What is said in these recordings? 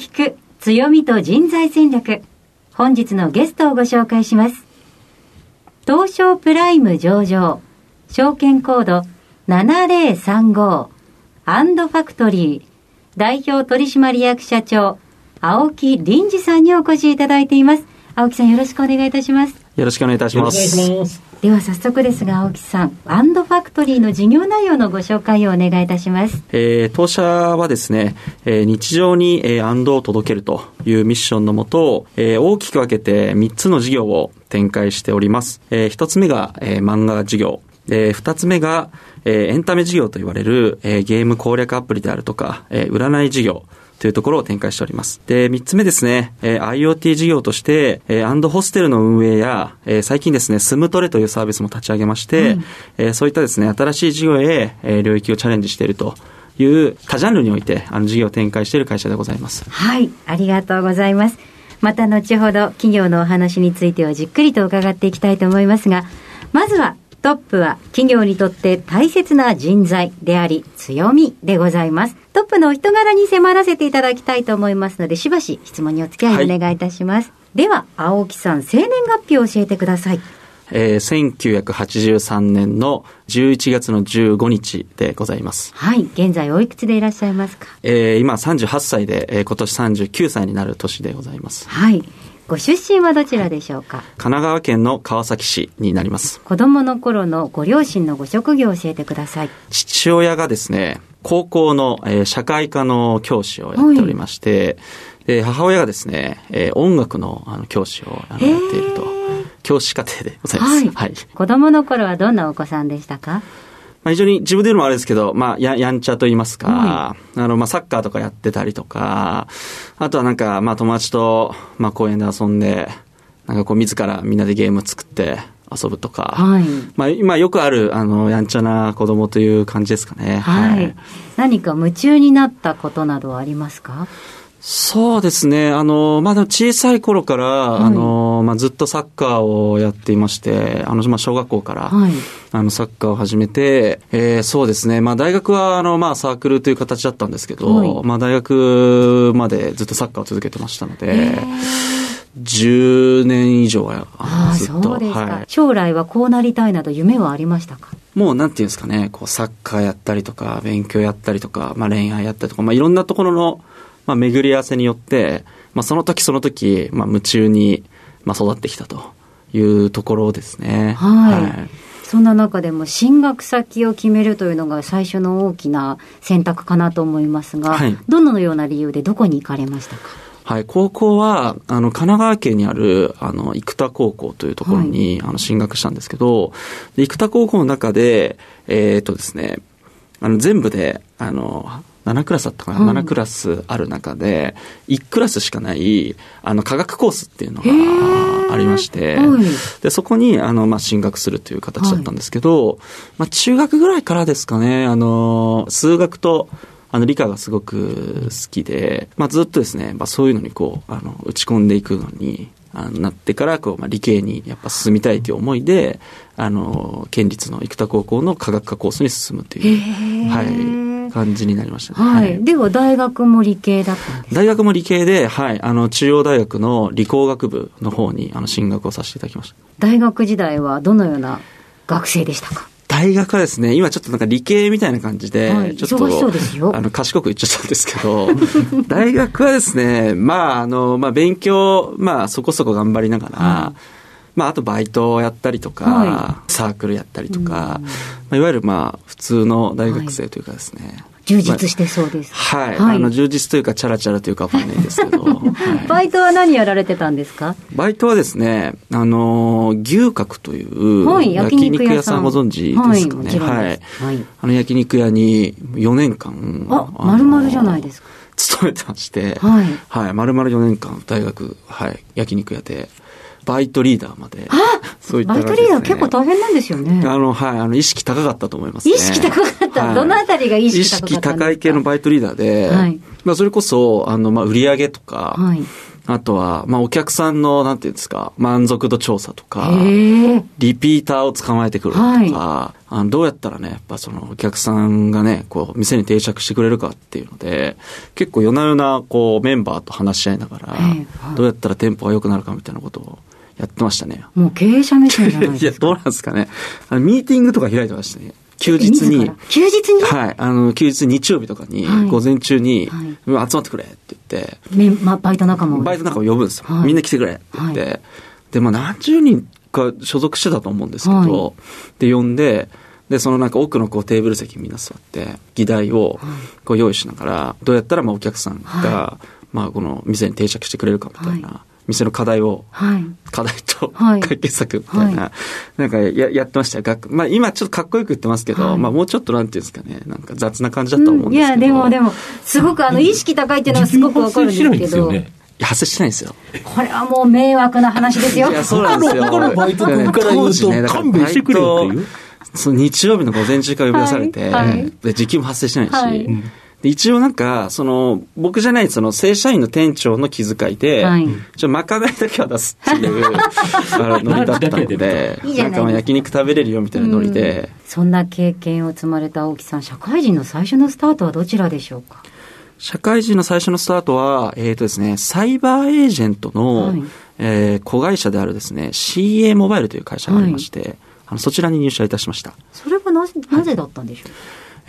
聞く強みと人材戦略。本日のゲストをご紹介します。東証プライム上場。証券コード7035アンドファクトリー。代表取締役社長青木臨時さんにお越しいただいています。青木さんよろしくお願いいたします。よろしくお願いいたします。では早速ですが青木さんアンドファクトリーの事業内容のご紹介をお願いいたしますえー当社はですね、えー日常に、えー、アンドを届けるというミッションのもと、えー大きく分けて3つの事業を展開しております。え1つ目が、えー漫画事業。え2つ目が、えーエンタメ事業と言われる、えーゲーム攻略アプリであるとか、えー占い事業。というところを展開しております。で、三つ目ですね、えー IoT 事業として、えーアンドホステルの運営や、えー最近ですね、スムトレというサービスも立ち上げまして、えーそういったですね、新しい事業へ、えー領域をチャレンジしているという多ジャンルにおいて、あの、事業を展開している会社でございます。はい、ありがとうございます。また後ほど企業のお話についてはじっくりと伺っていきたいと思いますが、まずはトップは企業にとって大切な人材であり強みでございます。トップのお人柄に迫らせていただきたいと思いますので、しばし質問にお付き合いお願いいたします。では、青木さん、生年月日を教えてください。えー1983年の11月の15日でございます。はい、現在おいくつでいらっしゃいますか？えー今38歳で、えー今年39歳になる年でございます。はい。ご出身はどちらでしょうか？神奈川県の川崎市になります。子供の頃のご両親のご職業を教えてください。父親がですね、高校の、えー社会科の教師をやっておりまして、で母親がですね、えー音楽のあの教師をあのやっていると、教師課程でございます。はいはい。子供の頃はどんなお子さんでしたか？まあ、非常に自分で言うのもあれですけど、まあ、ややんちゃと言いますか、あの、まあ、サッカーとかやってたりとか、あとはなんか、まあ、友達と、まあ、公園で遊んで、なんかこう、自らみんなでゲーム作って遊ぶとか、はい。まあ、今よくある、あの、やんちゃな子供という感じですかね。はい。何か夢中になったことなどはありますか？そうですね。あの、まあ、小さい頃から、いあの、まあ、ずっとサッカーをやっていまして、あの、まあ、小学校から、はい。あの、サッカーを始めて、えーそうですね。まあ、大学は、あの、まあ、サークルという形だったんですけど、はいまあ、大学までずっとサッカーを続けてましたので、10年以上は、ああ、ずっと、そうですか、はい。将来はこうなりたいなど夢はありましたか？もう、なんていうんですかね、こう、サッカーやったりとか、勉強やったりとか、まあ、恋愛やったりとか、まあ、いろんなところの、まあ、巡り合わせによって、まあ、その時その時、まあ、夢中に、まあ、育ってきたというところですね。はい。そんな中でも進学先を決めるというのが最初の大きな選択かなと思いますが、はい。どのような理由でどこに行かれましたか？はい、高校は、あの、神奈川県にある、あの、生田高校というところに、あの、進学したんですけど、で生田高校の中で、えーっとですね、あの、全部で、あの、7クラスだったかな、はい7クラスある中で、1クラスしかない、あの、科学コースっていうのがありまして、はい。で、そこに、あの、まあ、進学するという形だったんですけど、まあ、中学ぐらいからですかね、あの、数学と、あの、理科がすごく好きで、まあ、ずっとですね、まあ、そういうのにこう、あの、打ち込んでいくのに、あのなってから、こう、まあ、理系にやっぱ進みたいという思いで、あの、県立の生田高校の科学科コースに進むという、はい、感じになりましたね。はい、では大学も理系だったんです大学も理系で、はい、あの、中央大学の理工学部の方に、あの、進学をさせていただきました。大学時代はどのような学生でしたか？大大学はですね、今ちょっとなんか理系みたいな感じで、はい。ちょっと、あの、賢く言っちゃったんですけど、大学はですね、まあ、あの、まあ、勉強、まあ、そこそこ頑張りながら、はまあ、あとバイトをやったりとか、はサークルやったりとか、まあ、いわゆるまあ、普通の大学生というかですね、充実してそうです。はい、はい。あの、充実というか、チャラチャラというかわかんないんですけど、はい。バイトは何やられてたんですか？バイトはですね、あの、牛角という、はい、焼肉屋さん。ご存知ですかね。はい。あの焼肉屋に4年間。あ、の丸々じゃないですか。勤めてまして、はい。はい、丸々4年間、大学、はい、焼肉屋で、バイトリーダーまで。そういったバイトリーダー結構大変なんですよね。あの、はい、あの、意識高かったと思いますね。意識高かったはいどのあたりが意識高かったんですか？意識高い系のバイトリーダーで、はいまあ、それこそ、あの、まあ、売り上げとか、はい。あとは、まあ、お客さんの、なんていうんですか、満足度調査とか。リピーターを捕まえてくるとか、はあのどうやったらね、やっぱそのお客さんがね、こう、店に定着してくれるかっていうので、結構夜な夜な、こう、メンバーと話し合いながら、どうやったら店舗が良くなるかみたいなことをやってましたね。もう経営者目線じゃないいや、ですか。どうなんですかね。あのミーティングとか開いてましたね。休日自にら？休日に？はい。あの、休日日曜日とかに、はい午前中に、はいうん集まってくれって言って、ま、バイト仲間を。バイトなんかを呼ぶんですよ。はいみんな来てくれって言って。はで、まあ何十人か所属してたと思うんですけど、はで、呼んで、で、そのなんか奥のこうテーブル席みんな座って、議題をこう用意しながら、どうやったらまあお客さんが、はまあこの店に定着してくれるかみたいな、は店の課題を、はい。課題とはい解決策みたいな、はなんかややってましたよ。学まあ今ちょっとかっこよく言ってますけど、はいまあもうちょっとなんていうんですかね、なんか雑な感じだったと思うんですけど。いや、でも、でも、すごくあの、意識高いっていうのはすごくわかるんですけど、発生しないんですよねいや発生してないんですよ。これはもう迷惑な話ですよ。いや、そうなんですよ。他のバイト君から言うとだから勘弁してくれよっていうその日曜日の午前中から呼び出されて、はいはいで、時給も発生してないし、はいで一応なんか、その、僕じゃない、その、正社員の店長の気遣いで、はい。ちょ、まかないだけは出すっていう、ノリだったので、なん焼肉食べれるよみたいなノリで、そんな経験を積まれた青木さん、社会人の最初のスタートはどちらでしょうか？社会人の最初のスタートは、えっ、とですね、サイバーエージェントの、はい。えー子会社であるですね、CA モバイルという会社がありまして、あのそちらに入社いたしました。それはなぜ、なぜだったんでしょう？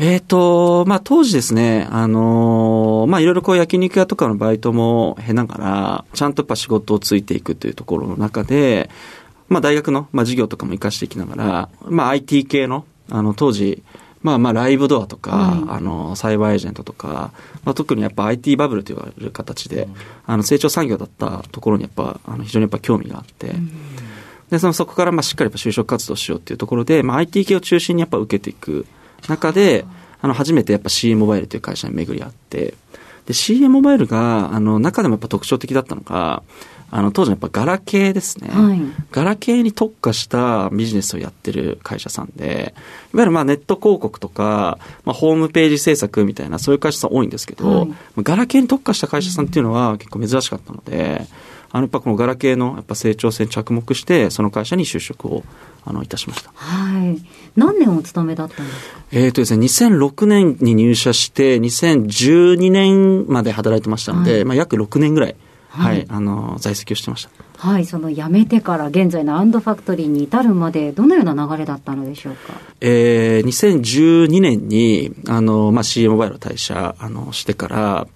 えっ、と、まあ、当時ですね、あのーまあ、いろいろこう焼肉屋とかのバイトも経ながら、ちゃんとやっぱ仕事をついていくというところの中で、まあ、大学の、まあ、授業とかも活かしていきながら、まあ、IT 系の、あの、当時、まあまあ、ライブドアとか、はいあの、サイバーエージェントとか、まあ、特にやっぱ IT バブルと言われる形で、あの、成長産業だったところにやっぱ、あの、非常にやっぱ興味があって、で、そのそこからまあしっかりやっぱ就職活動しようっていうところで、まあ IT 系を中心にやっぱ受けていく中で、あの、初めてやっぱ CA モバイルという会社に巡り合って、で、CA モバイルが、あの、中でもやっぱ特徴的だったのが、あの、当時のやっぱガラケーですね。はいガラケーに特化したビジネスをやってる会社さんで、いわゆるまあネット広告とか、まあホームページ制作みたいなそういう会社さん多いんですけど、はいまあガラケーに特化した会社さんっていうのは結構珍しかったので、あのやっぱこのガラケーのやっぱ成長性に着目して、その会社に就職をあのいたしました。はい。何年お勤めだったんですか？えっ、とですね、2006年に入社して、2012年まで働いてましたので、はいまあ約6年ぐらい、ははいい、あの、在籍をしてました。はい、その辞めてから現在のアンドファクトリーに至るまで、どのような流れだったのでしょうか？えー、2012年に、あの、まあ、CA モバイルを退社、あの、してから、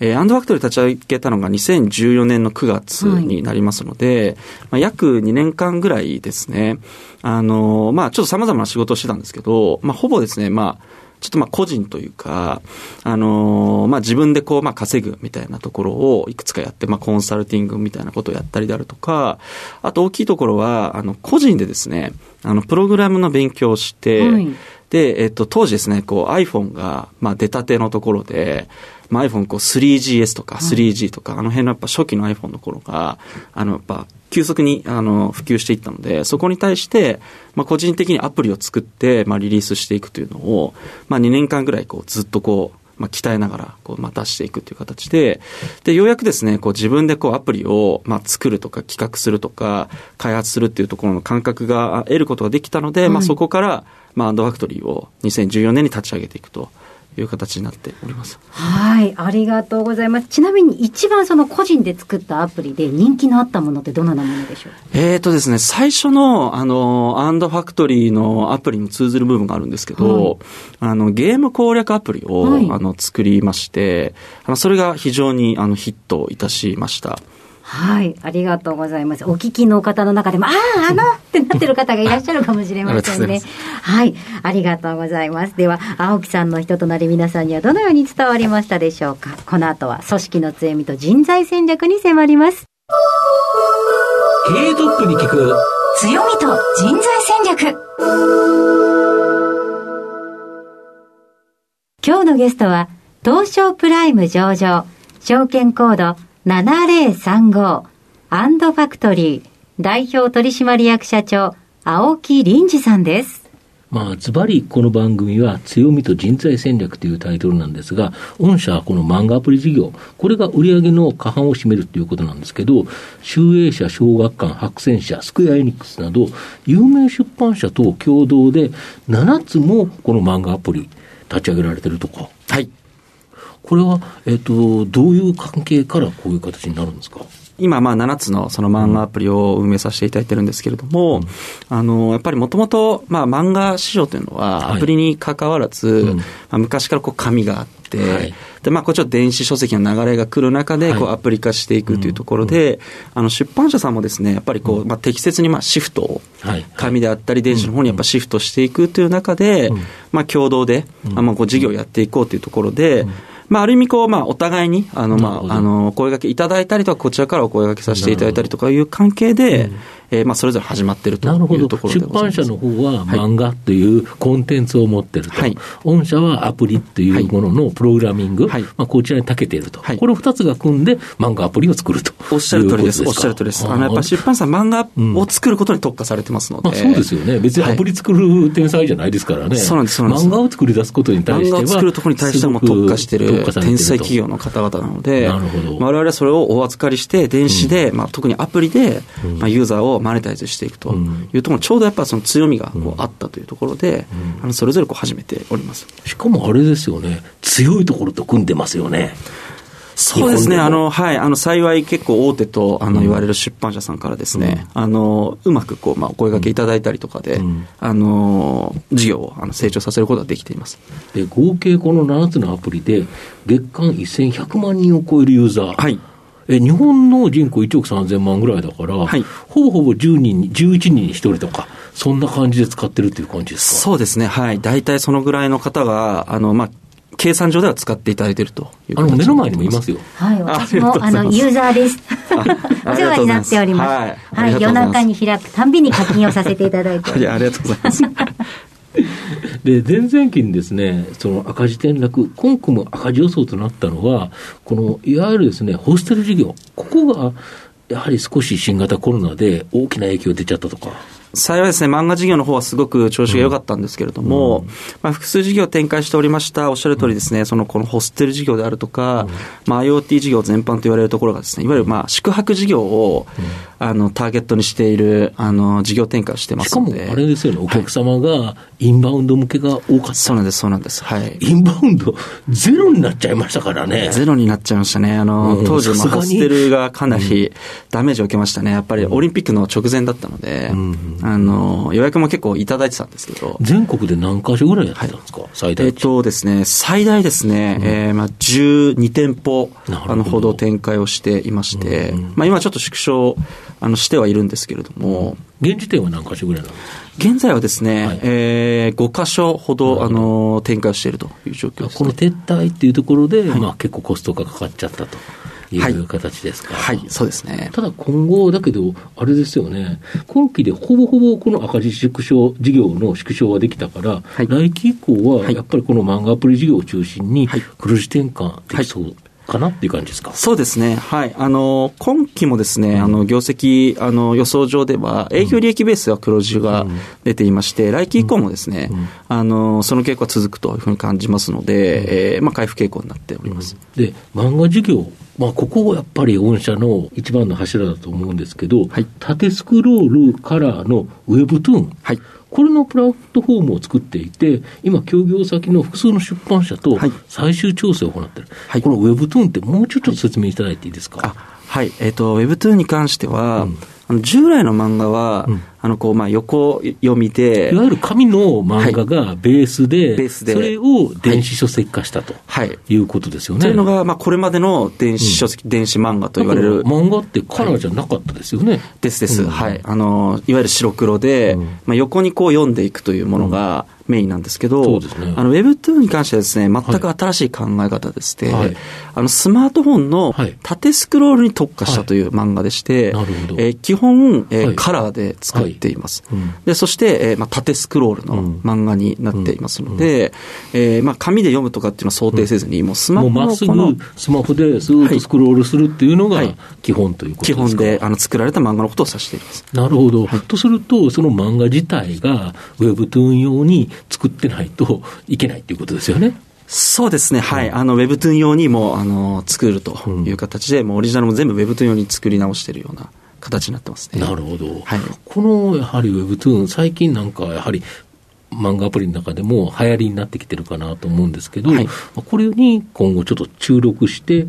えー、アンドファクトリー立ち上げたのが2014年の9月になりますので、まあ、約2年間ぐらいですね、あの、まあ、ちょっと様々な仕事をしてたんですけど、まあ、ほぼですね、まあ、ちょっとまあ個人というか、あのーまあ自分でこうまあ稼ぐみたいなところをいくつかやって、まあコンサルティングみたいなことをやったりであるとか、あと大きいところは、あの個人でですね、あのプログラムの勉強をして、はい。で、えっと、当時ですね、こう iPhone が、まあ出たてのところで、まあ iPhone こう 3GS とか 3G とか、あの辺のやっぱ初期の iPhone の頃が、あのやっぱ急速にあの普及していったので、そこに対して、まあ個人的にアプリを作って、まあリリースしていくというのを、まあ2年間ぐらいこうずっとこう、まあ、鍛えながら、こう、まあ、出していくという形で、で、ようやくですね、こう、自分でこう、アプリを、まあ、作るとか、企画するとか、開発するっていうところの感覚が得ることができたので、まあ、はい。そこから、まあ、アンドファクトリーを2014年に立ち上げていくという形になっております。はい、ありがとうございます。ちなみに一番その個人で作ったアプリで人気のあったものってどのようなものでしょう？えーとですね、最初の、あの、アンドファクトリーのアプリに通ずる部分があるんですけど、はいあの、ゲーム攻略アプリを、はいあの、作りまして、あの、それが非常に、あの、ヒットいたしました。はい、ありがとうございます。お聞きの方の中でも、ああ、あのってなってる方がいらっしゃるかもしれませんねま。はい、ありがとうございます。では、青木さんの人となり皆さんにはどのように伝わりましたでしょうか？この後は組織の強みと人材戦略に迫ります。経営トップに聞く強みと人材戦略。今日のゲストは、東証プライム上場、証券コード7035、アンドファクトリー、代表取締役社長、青木林二さんです。まあ、ズバリこの番組は強みと人材戦略というタイトルなんですが、御社はこの漫画アプリ事業、これが売上の過半を占めるということなんですけど、集英社、小学館、白泉社、スクエアエニックスなど、有名出版社と共同で7つもこの漫画アプリ立ち上げられてるとか。はい。これは、えっ、と、どういう関係からこういう形になるんですか？今、まあ、7つのその漫画アプリを運営させていただいてるんですけれども、あの、やっぱりもともと、まあ、漫画市場というのは、はい。アプリに関わらず、うん。まあ、昔からこう紙があって、はい。で、まあ、こっちは電子書籍の流れが来る中で、こう、はいアプリ化していくというところで、あの、出版社さんもですね、やっぱりこう、まあ、適切に、まあ、シフトを、はい。紙であったり電子の方にやっぱシフトしていくという中で、うん。まあ共同で、あまあこう事業をやっていこうというところで、まあある意味こう、まあお互いに、あの、まあ、あの、声掛けいただいたりとか、こちらからお声掛けさせていただいたりとかいう関係で、えーまあそれぞれ始まってるというところで出。版社の方は漫画というコンテンツを持ってると、はい。御社はアプリというもののプログラミング、はい。まあ、こちらに長けていると、はい。これ2つが組んで漫画アプリを作ると。おっしゃる通りです。おっしゃる通りです。かあの、やっぱり出版社漫画うんを作ることに特化されてますので。まあ、そうですよね、別にアプリ作る天才じゃないですからね、そうなんです漫画を作り出すことに対しては、漫画を作るところに対してはもう特化してる天才企業の方々なので、なるほど。まあ我々はそれをお預かりして、電子で、まあ特にアプリで、まあユーザーをマネタイズしていくとうんいうところ、ちょうどやっぱその強みがこうあったというところで、あのそれぞれこう始めております。しかもあれですよね、強いところと組んでますよね。そうですね、あの、はい、あの、幸い結構大手と、あの、言われる出版社さんからですね、あの、うまくこう、まあ、お声掛けいただいたりとかで、うんあの、事業をあの成長させることができています。で合計この7つのアプリで、月間1100万人を超えるユーザー。はい。え日本の人口1億3000万ぐらいだから、はいほぼほぼ10人に、11人に1人とか、そんな感じで使ってるっていう感じですか？そうですね、はい。大体そのぐらいの方が、あの、まあ、計算上では使っていただいているというあの、形目の前にもいますよ。はい、あ私も、あの、ユーザーです。おありがとうございます世話になっております。はいはい、ありがとうござい夜ます中に開くたんびに課金をさせていただいて。ありがとうございます。で、前々期にですね、その赤字転落、今期も赤字予想となったのは、この、いわゆるですね、ホステル事業、ここが、やはり少し新型コロナで大きな影響出ちゃったとか。幸いですね、漫画事業の方はすごく調子が良かったんですけれども、まあ、複数事業を展開しておりました、おっしゃる通りですね、そのこのホステル事業であるとか、まあ、IoT 事業全般と言われるところがですね、いわゆるまあ宿泊事業を、あのターゲットにしているあの事業展開をしてましかもすので。あれですよね、お客様がインバウンド向けが多かった。そうなんです、そうなんです。はい。インバウンドゼロになっちゃいましたからね。ゼロになっちゃいましたね。あの、うん当時、ホステルがかなりダメージを受けましたね。やっぱりオリンピックの直前だったので、んあの、予約も結構いただいてたんですけど、全国で何箇所ぐらいやってたんですか、最大えっとですね、最大ですね、えーまあ、12店舗、あの、ほど展開をしていまして、まあ、今ちょっと縮小、あの、してはいるんですけれども、現時点は何箇所ぐらいなんですか？現在はですね、はい。えー、5箇所ほど、あの、展開をしているという状況です、この撤退っていうところで、まあ、結構コストがかかっちゃったとい。う形ですか。はい、そうですね。ただ今後、だけど、あれですよね、今期でほぼほぼこの赤字縮小、事業の縮小はできたから、い。来期以降は、はい。やっぱりこの漫画アプリ事業を中心にはい、黒字転換できそうかなっていう感じですか？そうですね。はい。あの、今期もですね、あの、業績、あの、予想上では、営業利益ベースは黒字が出ていまして、来期以降もですね、あの、その傾向は続くというふうに感じますので、えーまあ、回復傾向になっております。で、漫画事業、まあ、ここやっぱり御社の一番の柱だと思うんですけど、はい縦スクロールカラーのウェブトゥーン。はい。これのプラットフォームを作っていて、今、協業先の複数の出版社とはい。最終調整を行っている、はい。このウェブトゥーンってもうちょっと説明いただいていいですか？あ、はい。えっ、と、Webtoon に関しては、うん。従来の漫画は、うんあの、こう、まあ、横読みでい、わゆる紙の漫画がベースで、ベースで。それを電子書籍化したとはい。い。うことですよね。というのが、まあ、これまでの電子書籍、電子漫画と言われる漫画ってカラーじゃなかったですよね。ですです、うん。はい。あの、いわゆる白黒で、うん。まあ、横にこう読んでいくというものがメインなんですけど、ね。あの、Webtoon に関してはですね、全く新しい考え方でして、はい。あの、スマートフォンのはい。縦スクロールに特化したという漫画でして、なるほど。えー基本、えーはい。カラーで作っています。はいうんで、そして、えーまあ、縦スクロールのうん漫画になっていますので、えーまあ、紙で読むとかっていうのは想定せずに、もうスマホもうまっすのこのぐスマホでスーッとスクロールするっていうのがはい基本ということ基ですか？本であの作られた漫画のことを指しています。なるほど。とすると、その漫画自体が Webtoon 用に作ってないといけないっていうことですよね？そうですね、はい。あの、Webtoon 用にも、あの、作るという形で、もうオリジナルも全部 Webtoon 用に作り直しているような形になってますね。なるほど。はいこのやはり Webtoon、最近なんかやはり漫画アプリの中でも流行りになってきてるかなと思うんですけど、はいこれに今後ちょっと注力して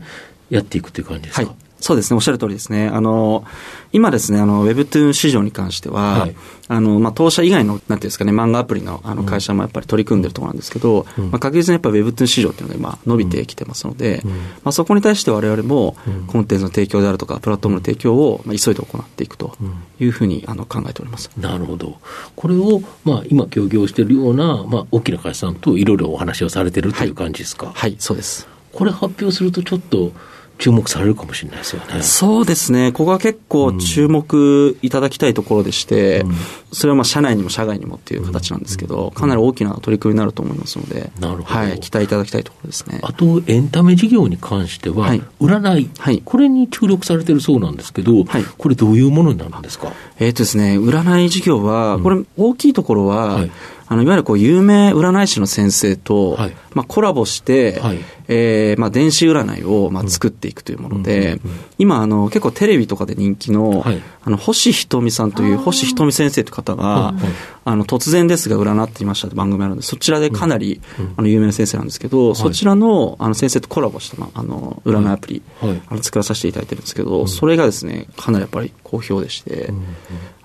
やっていくという感じですか？はい。そうですね、おっしゃる通りですね。あの、今ですね、あの、Webtoon 市場に関しては、はいあの、まあ、当社以外の、なんていうんですかね、漫画アプリのあの会社もやっぱり取り組んでるところなんですけど、うんまあ、確実にやっぱ Webtoon 市場っていうのが今伸びてきてますので、うんまあ、そこに対して我々もうんコンテンツの提供であるとか、プラットフォームの提供を、まあ、急いで行っていくとうんいうふうにあの考えております。なるほど。これを、まあ、今、協業しているような、まあ、大きな会社さんといろいろお話をされてるという感じですか？はい、そうです。これ発表すると、ちょっと注目されるかもしれないですよね。そうですね、ここは結構注目いただきたいところでして、うん。それはまあ社内にも社外にもっていう形なんですけど、かなり大きな取り組みになると思いますので、なるほど。はい、期待いただきたいところですね。あと、エンタメ事業に関しては、はい。占い、はい。これに注力されてるそうなんですけど、はい。これどういうものになるんですか？えっ、とですね、占い事業は、これ大きいところは、はい。あの、いわゆるこう、有名占い師の先生と、はいまあ、コラボして、はい。えーまあ、電子占いを、まあ、作っていくというもので、今、あの、結構テレビとかで人気の、はい。あの、星ひとみさんという、星ひとみ先生という方が、はい。はい。あの、突然ですが占っていましたって番組あるんで、そちらでかなり、あの、有名な先生なんですけど、そちらの、あの、先生とコラボした、まあ、あの、占いアプリ、はい。あの、作らさせていただいてるんですけど、それがですね、かなりやっぱり好評でして、ん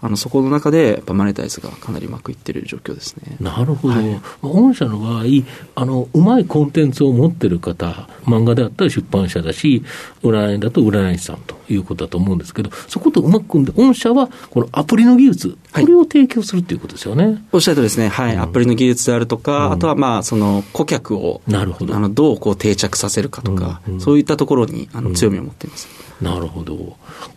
あの、そこの中で、やっぱマネタイズがかなりうまくいってる状況ですね。なるほど、まあ御社の場合あの、うまいコンテンツを持ってる方、漫画であったら出版社だし、占いだと占い師さんということだと思うんですけど、そことうまく組んで、御社はこのアプリの技術、はい。これを提供するということですよね。おっしゃるとりですね、はい、アプリの技術であるとか、あとはまあ、その、顧客を、なるほど。あの、どうこう定着させるかとか、うんうん。そういったところに、あの、強みを持っています。なるほど。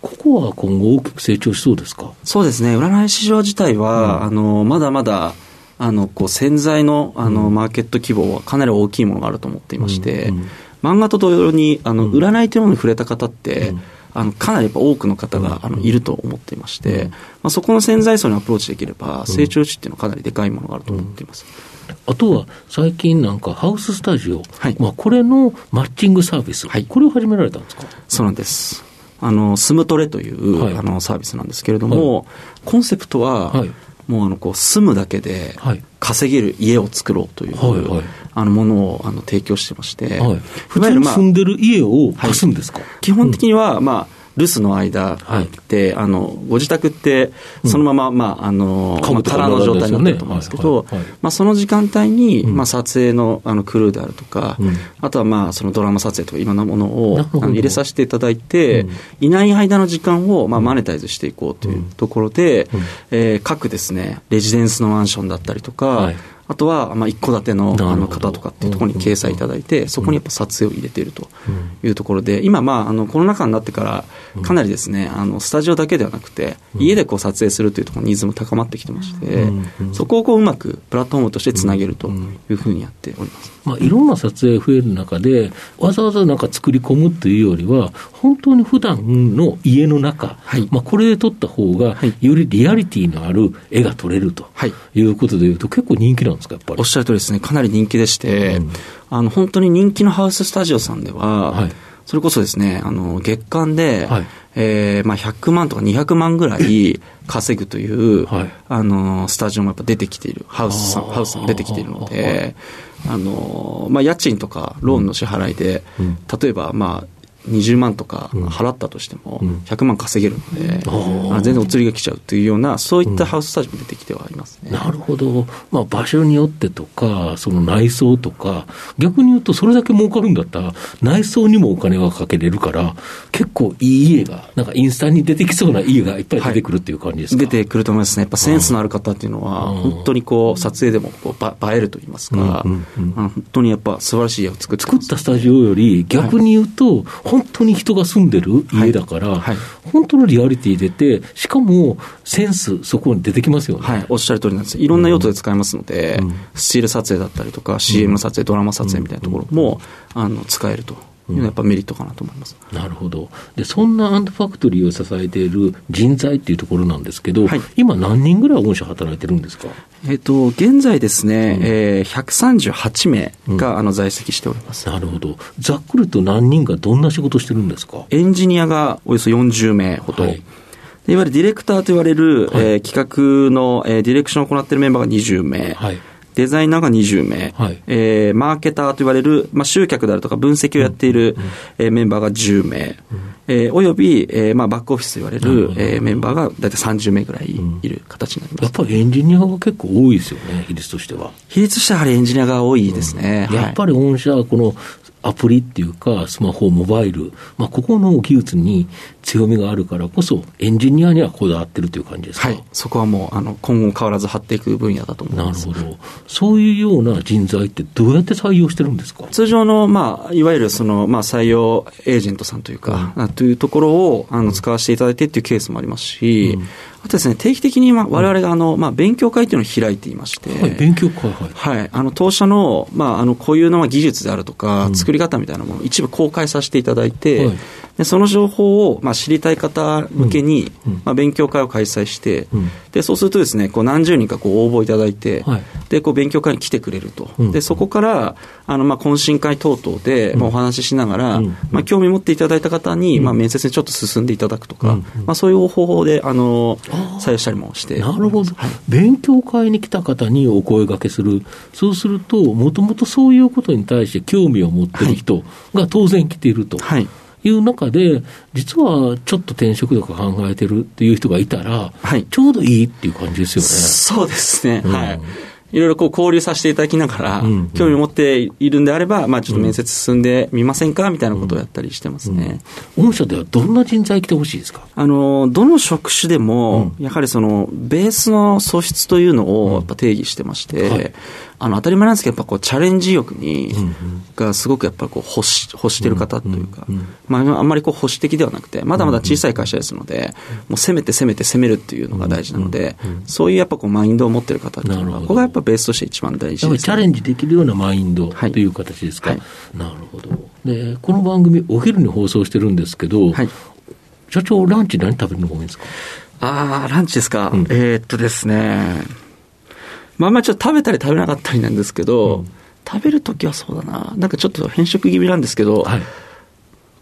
ここは今後大きく成長しそうですか？そうですね、占い市場自体は、うん。あの、まだまだ、あの、こう、潜在の、あの、マーケット規模はかなり大きいものがあると思っていまして、うん。うん漫画と同様に、あの、うん。占いというものに触れた方って、うん。あの、かなりやっぱ多くの方が、あの、いると思っていまして、まあ、そこの潜在層にアプローチできれば、成長値っていうのはかなりでかいものがあると思っています。あとは最近なんかハウススタジオ、はい。まあ、これのマッチングサービス、はい。これを始められたんですか？そうなんです。あの、スムトレという、はい。あのサービスなんですけれども、コンセプトは、はいもうあの、こう、住むだけではい。稼げる家を作ろうという、はいはい。あの、ものをあの提供してまして、はい、い普通に住んでる家を貸すんですか、基本的には、まあ、留守の間って、あの、ご自宅って、そのまま、まあ、あの、まあ、家具とか空の状態になってると思うんですけどはいはい。はい、まあ、その時間帯に、うん。まあ、撮影の、あの、クルーであるとかうん、あとは、まあ、そのドラマ撮影とかいろんなものを入れさせていただいてうん、いない間の時間を、まあ、マネタイズしていこうというところでうん、えー各ですね、レジデンスのマンションだったりとかはい、あとは、まあ、一戸建てのあの方とかっていうところに掲載いただいて、そこにやっぱ撮影を入れているというところで、今、まあ、あの、コロナ禍になってから、かなりですね、あの、スタジオだけではなくて、家でこう撮影するというところのニーズも高まってきてましてそこをこううまくプラットフォームとしてつなげるというふうにやっております。まあ、いろんな撮影増える中で、わざわざなんか作り込むというよりは、本当に普段の家の中、はい。まあ、これで撮った方がはい、よりリアリティのある絵が撮れるとはい。いうことでいうと、結構人気なんですか、やっぱり？おっ。しゃるとりですね、かなり人気でして、うん。あの、本当に人気のハウススタジオさんでは、はい。それこそですね、あの、月間で、はい。えーまあ、100万とか200万ぐらい 稼ぐという、はい。あの、スタジオもやっぱ出てきている、ハウスさん、ハウスも出てきているので、あの、まあ、家賃とかローンの支払いで、うん。例えば、まあ、20万とかうん。払ったとしてもうん、100万稼げるので、全然お釣りが来ちゃうというような、そういったハウススタジオも出てきてはいますね。なるほど、まあ、場所によってとか、その内装とか、逆に言うと、それだけ儲かるんだったら、内装にもお金がかけれるから、結構いい家が、なんかインスタに出てきそうな家がいっぱい出てくるっていう感じですか、出てくると思いますね。やっぱセンスのある方っていうのは、うん。本当にこう、撮影でもこうば映えると言いますか、うんうんうん。あの本当にやっぱ素晴らしい家を作って作ったスタジオより、逆に言うと、本当に人が住んでる家だから、はい。はい本当のリアリティ出て、しかもセンス、そこに出てきますよね。はい、おっしゃる通りなんです。いろんな用途で使えますので、うん。スチール撮影だったりとか、CM の撮影、ドラマ撮影みたいなところも、あの使えるというのはやっぱメリットかなと思います。なるほど。で、そんなアンドファクトリーを支えている人材っていうところなんですけど、はい今何人ぐらい御社働いてるんですか？えっ、と、現在ですね、えー138名が、あの在籍しております。なるほど。ざっくりと何人がどんな仕事してるんですか？エンジニアがおよそ40名ほど。はいでいわゆるディレクターと言われる、はいえー企画の、えーディレクションを行っているメンバーが20名、はい。デザイナーが20名、はい。えーマーケターと言われる、まあ、集客であるとか分析をやっている、えーメンバーが10名、えーおよび、えーまあ、バックオフィスと言われるなるほ、どえーメンバーが大体30名ぐらいいる形になります。やっぱりエンジニアが結構多いですよね、比率としては。比率としてはやはりエンジニアが多いですね。やっぱり御社はこのアプリっていうか、スマホ、モバイル、まあ、ここの技術に強みがあるからこそ、エンジニアにはこだわってるという感じですか？はい、そこはもうあの今後変わらず張っていく分野だと思いなるます。ほど。そういうような人材ってどうやって採用してるんですか？通常の、まあ、いわゆるその、まあ、採用エージェントさんというか、あというところをあの使わせていただいてっていうケースもありますし、あとですね、定期的に、まあ、我々があの、まあ、勉強会っていうのを開いていまして、はい、勉強会、はい。はい。あの、当社の、まあ、あの、固有のまあ技術であるとか、作り方みたいなものを一部公開させていただいて、はいでその情報を、まあ、知りたい方向けに、うん。まあ、勉強会を開催して、うん。で、そうするとですね、こう、何十人かこう、応募いただいて、はい。で、こう、勉強会に来てくれると。うん。で、そこから、あの、まあ、懇親会等々で、まあ、お話ししながら、うん。まあ、興味持っていただいた方に、まあ、面接にちょっと進んでいただくとか、うん。まあ、そういう方法で、あの、採用したりもして。なるほど、勉強会に来た方にお声掛けする、そうすると、もともとそういうことに対して興味を持ってる人が当然来ていると。はい。いう中で、実はちょっと転職とか考えてるっていう人がいたら、はいちょうどいいっていう感じですよね。そうですね。うんはい。いろいろこう交流させていただきながら、うんうん興味を持っているんであれば、まあちょっと面接進んでみませんかみたいなことをやったりしてますね。御社ではどんな人材来てほしいですか？あの、どの職種でも、やはりその、ベースの素質というのをやっぱ定義してまして、はいあの、当たり前なんですけど、やっぱこう、チャレンジ欲にがすごくやっぱりこう、欲し、欲してる方というかまあ、あんまりこう、保守的ではなくて、まだまだ小さい会社ですので、もう攻めて攻めて攻めるっていうのが大事なので、そういうやっぱこう、マインドを持ってる方っていうのが、なるほど。ここがやっぱベースとして一番大事で。す、チャレンジできるようなマインドはい。という形ですか、はい。なるほど。で、この番組、お昼に放送してるんですけど、はい。社長、ランチ何食べるのが多いんですか？ああ、ランチですか？うん。えーっとですね。まあまあちょっと食べたり食べなかったりなんですけど、うん食べるときはそうだな。なんかちょっと偏食気味なんですけど、はい。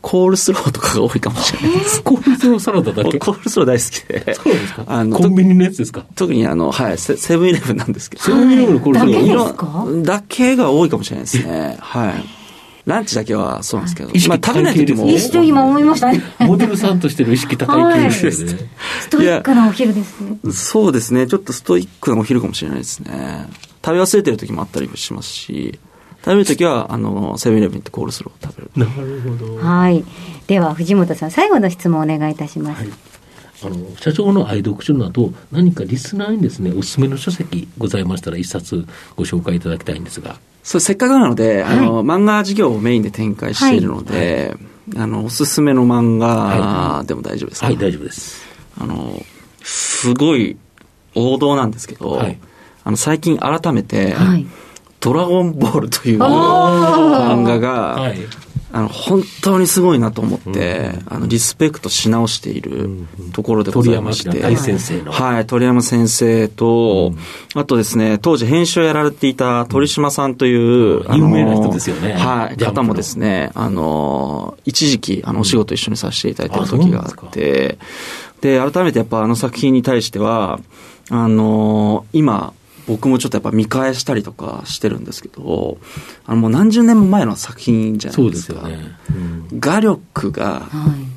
コールスローとかが多いかもしれないです。コールスローサラダだけ？コールスロー大好きで。そうですか？あのコンビニのやつですか？特にあの、はい、セセブンイレブンなんですけど。セブンイレブンのコールスローだけ色ですか？だけが多いかもしれないですね。はい。ランチだけはそうなんですけどまあ食べない時も。一緒今思いましたね。モデルさんとしての意識高い系ですよね。ストイックなお昼ですね。そうですね。ちょっとストイックなお昼かもしれないですね。食べ忘れてる時もあったりもしますし、食べる時は、あの、セブンイレブンってコールスローを食べる。なるほど。はい。では、藤本さん、最後の質問をお願いいたします。あの社長の愛読書など、何かリスナーにですね、おすすめの書籍ございましたら、一冊ご紹介いただきたいんですが。そう、せっかくなので、あの、漫画事業をメインで展開しているので、あの、おすすめの漫画でも大丈夫ですか、はい、大丈夫です。あの、すごい王道なんですけど、はいあの、最近改めて、はい。ドラゴンボールというあ漫画が、はい。あの、本当にすごいなと思って、あの、リスペクトし直しているところでございまして。鳥山大先生の。はい、鳥山先生と、あとですね、当時編集をやられていた鳥島さんという、有名な人ですよね。はい、方もですね、あの、一時期、あの、お仕事一緒にさせていただいてる時があって、で、改めてやっぱあの作品に対しては、あの今、僕もちょっとやっぱ見返したりとかしてるんですけど、あのもう何十年も前の作品じゃないですか。すね。うん、画力が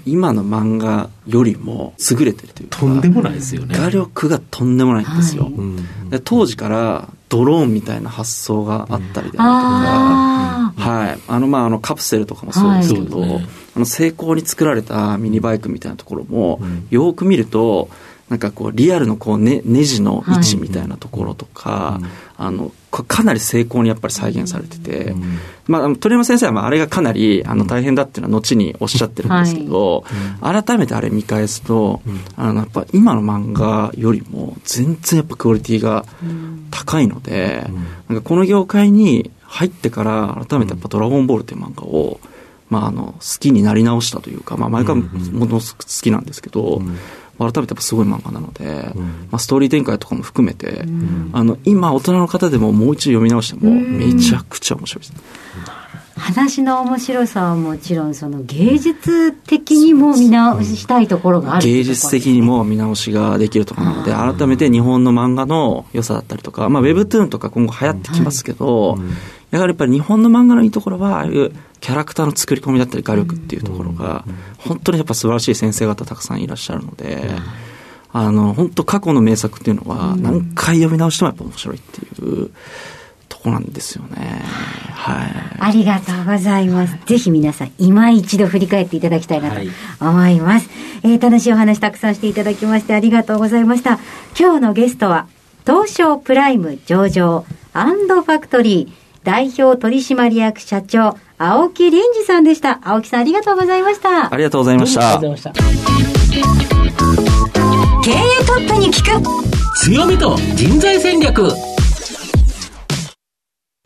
今の漫画よりも優れてるというか、とんでもないですよね。画力がとんでもないんですよ。はい、で当時からドローンみたいな発想があったりであるとか、はい。あの、まあ、あの、カプセルとかもそうですけど、はい、あの、成功に作られたミニバイクみたいなところも、よく見ると、なんかこうリアルのこうねネジの位置みたいなところとか、はい、あのかなり成功にやっぱり再現されてて、うん、まあ、鳥山先生はまああれがかなりあの大変だっていうのは後におっしゃってるんですけど、はい、改めてあれ見返すと、うん、あのやっぱ今の漫画よりも全然やっぱクオリティが高いので、うん、なんかこの業界に入ってから改めてやっぱ「ドラゴンボール」という漫画を、まあ、あの好きになり直したというか、まあ、前からものすごく好きなんですけど、改めてすごい漫画なので、うん、まあ、ストーリー展開とかも含めて、うん、あの今大人の方でももう一度読み直してもめちゃくちゃ面白いです、話の面白さはもちろんその芸術的にも見直したいところがある、芸術的にも見直しができるとかなので改めて日本の漫画の良さだったりとか、まあ、ウェブトゥーンとか今後流行ってきますけど、はい、やはりやっぱり日本の漫画のいいところはああいうキャラクターの作り込みだったり画力っていうところが、本当にやっぱ素晴らしい先生方たくさんいらっしゃるので、あの、本当過去の名作っていうのは、何回読み直してもやっぱ面白いっていうとこなんですよね。はい。ありがとうございます。ぜひ皆さん、今一度振り返っていただきたいなと思います。はい、えー、楽しいお話たくさんしていただきましてありがとうございました。今日のゲストは、東証プライム上場アンドファクトリー代表取締役社長青木蓮司さんでした。青木さんありがとうございました。ありがとうございました。ありがとうございました。経営トップに聞く強みと人材戦略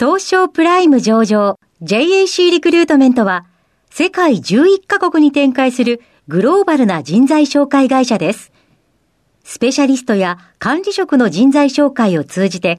東証プライム上場 JAC リクルートメントは世界11カ国に展開するグローバルな人材紹介会社です。スペシャリストや管理職の人材紹介を通じて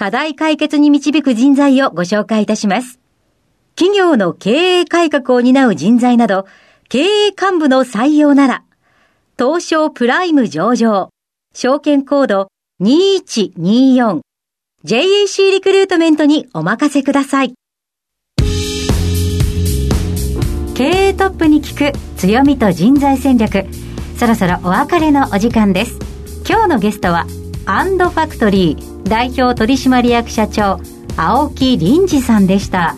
課題解決に導く人材をご紹介いたします。企業の経営改革を担う人材など、経営幹部の採用なら、東証プライム上場、証券コード2124、JAC リクルートメントにお任せください。経営トップに聞く強みと人材戦略。そろそろお別れのお時間です。今日のゲストは、アンドファクトリー代表取締役社長青木凛司さんでした。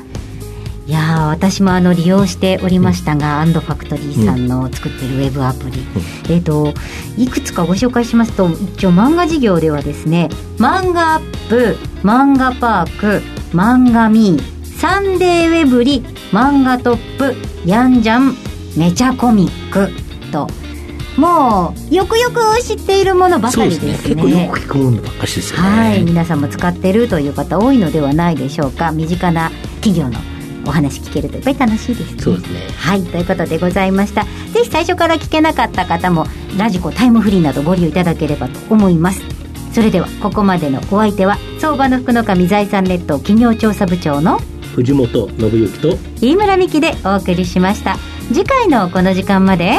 いや私もあの利用しておりましたが、うん、アンドファクトリーさんの作ってるウェブアプリ、うん、えっ、ー、といくつかご紹介しますと一応漫画事業ではですね漫画アップ漫画パーク漫画ミーサンデーウェブリ漫画トップヤンジャンめちゃコミックともうよくよく知っているものばかりですね。結構よく聞くものばっかしですよね。はい。皆さんも使ってるという方多いのではないでしょうか。身近な企業のお話聞けるとやっぱり楽しいですね。そうですね。はい。ということでございました。ぜひ最初から聞けなかった方もラジコタイムフリーなどご利用いただければと思います。それではここまでのお相手は相場の福の神財産ネット企業調査部長の藤本信之と飯村美希でお送りしました。次回のこの時間まで